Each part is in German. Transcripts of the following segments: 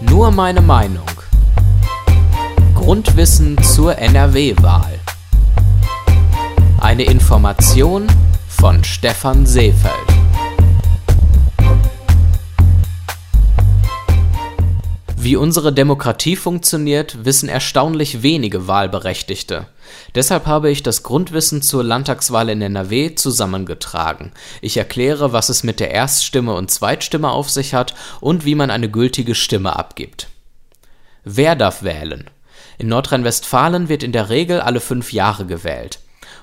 Nur meine Meinung. Grundwissen zur NRW-Wahl. Eine Information von Stefan Seefeld. Wie unsere Demokratie funktioniert, wissen erstaunlich wenige Wahlberechtigte. Deshalb habe ich das Grundwissen zur Landtagswahl in NRW zusammengetragen. Ich erkläre, was es mit der Erststimme und Zweitstimme auf sich hat und wie man eine gültige Stimme abgibt. Wer darf wählen? In Nordrhein-Westfalen wird in der Regel alle fünf Jahre gewählt.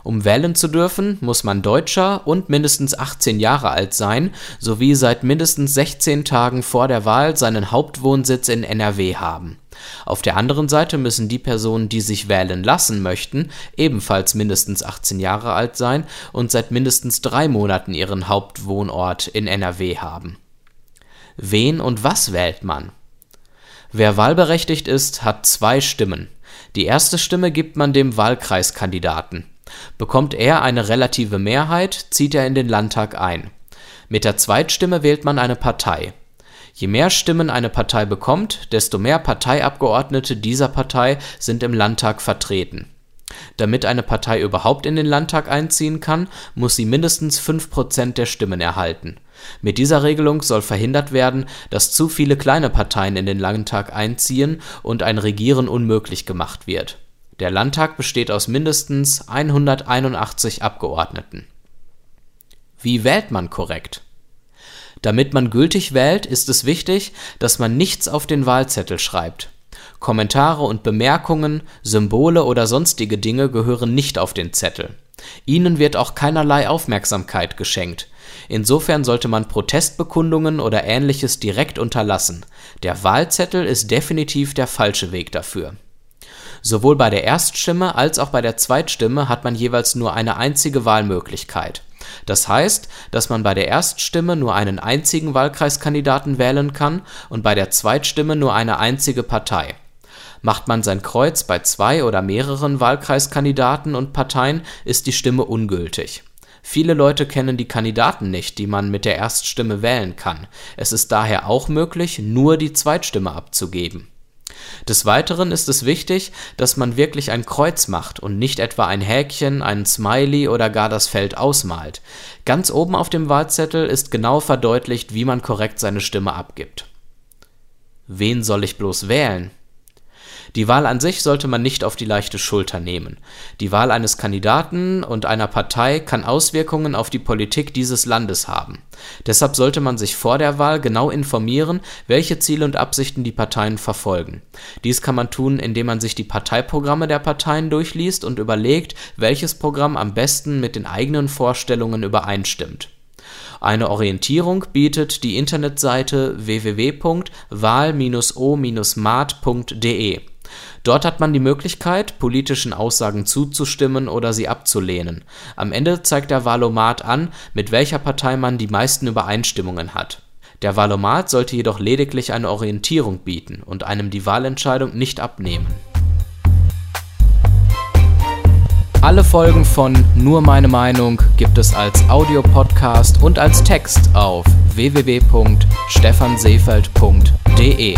Um wählen zu dürfen, muss man Deutscher und mindestens 18 Jahre alt sein sowie seit mindestens 16 Tagen vor der Wahl seinen Hauptwohnsitz in NRW haben. Auf der anderen Seite müssen die Personen, die sich wählen lassen möchten, ebenfalls mindestens 18 Jahre alt sein und seit mindestens drei Monaten ihren Hauptwohnort in NRW haben. Wen und was wählt man? Wer wahlberechtigt ist, hat zwei Stimmen. Die erste Stimme gibt man dem Wahlkreiskandidaten. Bekommt er eine relative Mehrheit, zieht er in den Landtag ein. Mit der Zweitstimme wählt man eine Partei. Je mehr Stimmen eine Partei bekommt, desto mehr Parteiabgeordnete dieser Partei sind im Landtag vertreten. Damit eine Partei überhaupt in den Landtag einziehen kann, muss sie mindestens 5% der Stimmen erhalten. Mit dieser Regelung soll verhindert werden, dass zu viele kleine Parteien in den Landtag einziehen und ein Regieren unmöglich gemacht wird der Landtag besteht aus mindestens 181 Abgeordneten. Wie wählt man korrekt? Damit man gültig wählt, ist es wichtig, dass man nichts auf den Wahlzettel schreibt. Kommentare und Bemerkungen, Symbole oder sonstige Dinge gehören nicht auf den Zettel. Ihnen wird auch keinerlei Aufmerksamkeit geschenkt. Insofern sollte man Protestbekundungen oder ähnliches direkt unterlassen. Der Wahlzettel ist definitiv der falsche Weg dafür. Sowohl bei der Erststimme als auch bei der Zweitstimme hat man jeweils nur eine einzige Wahlmöglichkeit. Das heißt, dass man bei der Erststimme nur einen einzigen Wahlkreiskandidaten wählen kann und bei der Zweitstimme nur eine einzige Partei. Macht man sein Kreuz bei zwei oder mehreren Wahlkreiskandidaten und Parteien, ist die Stimme ungültig. Viele Leute kennen die Kandidaten nicht, die man mit der Erststimme wählen kann. Es ist daher auch möglich, nur die Zweitstimme abzugeben des Weiteren ist es wichtig, dass man wirklich ein Kreuz macht und nicht etwa ein Häkchen, einen Smiley oder gar das Feld ausmalt. Ganz oben auf dem Wahlzettel ist genau verdeutlicht, wie man korrekt seine Stimme abgibt. Wen soll ich bloß wählen? Die Wahl an sich sollte man nicht auf die leichte Schulter nehmen. Die Wahl eines Kandidaten und einer Partei kann Auswirkungen auf die Politik dieses Landes haben. Deshalb sollte man sich vor der Wahl genau informieren, welche Ziele und Absichten die Parteien verfolgen. Dies kann man tun, indem man sich die Parteiprogramme der Parteien durchliest und überlegt, welches Programm am besten mit den eigenen Vorstellungen übereinstimmt. Eine Orientierung bietet die Internetseite www.wahl-o-mat.de Dort hat man die Möglichkeit, politischen Aussagen zuzustimmen oder sie abzulehnen. Am Ende zeigt der Wahlomat an, mit welcher Partei man die meisten Übereinstimmungen hat. Der Wahlomat sollte jedoch lediglich eine Orientierung bieten und einem die Wahlentscheidung nicht abnehmen. Alle Folgen von Nur meine Meinung gibt es als Audiopodcast und als Text auf www.stephanseefeld.de.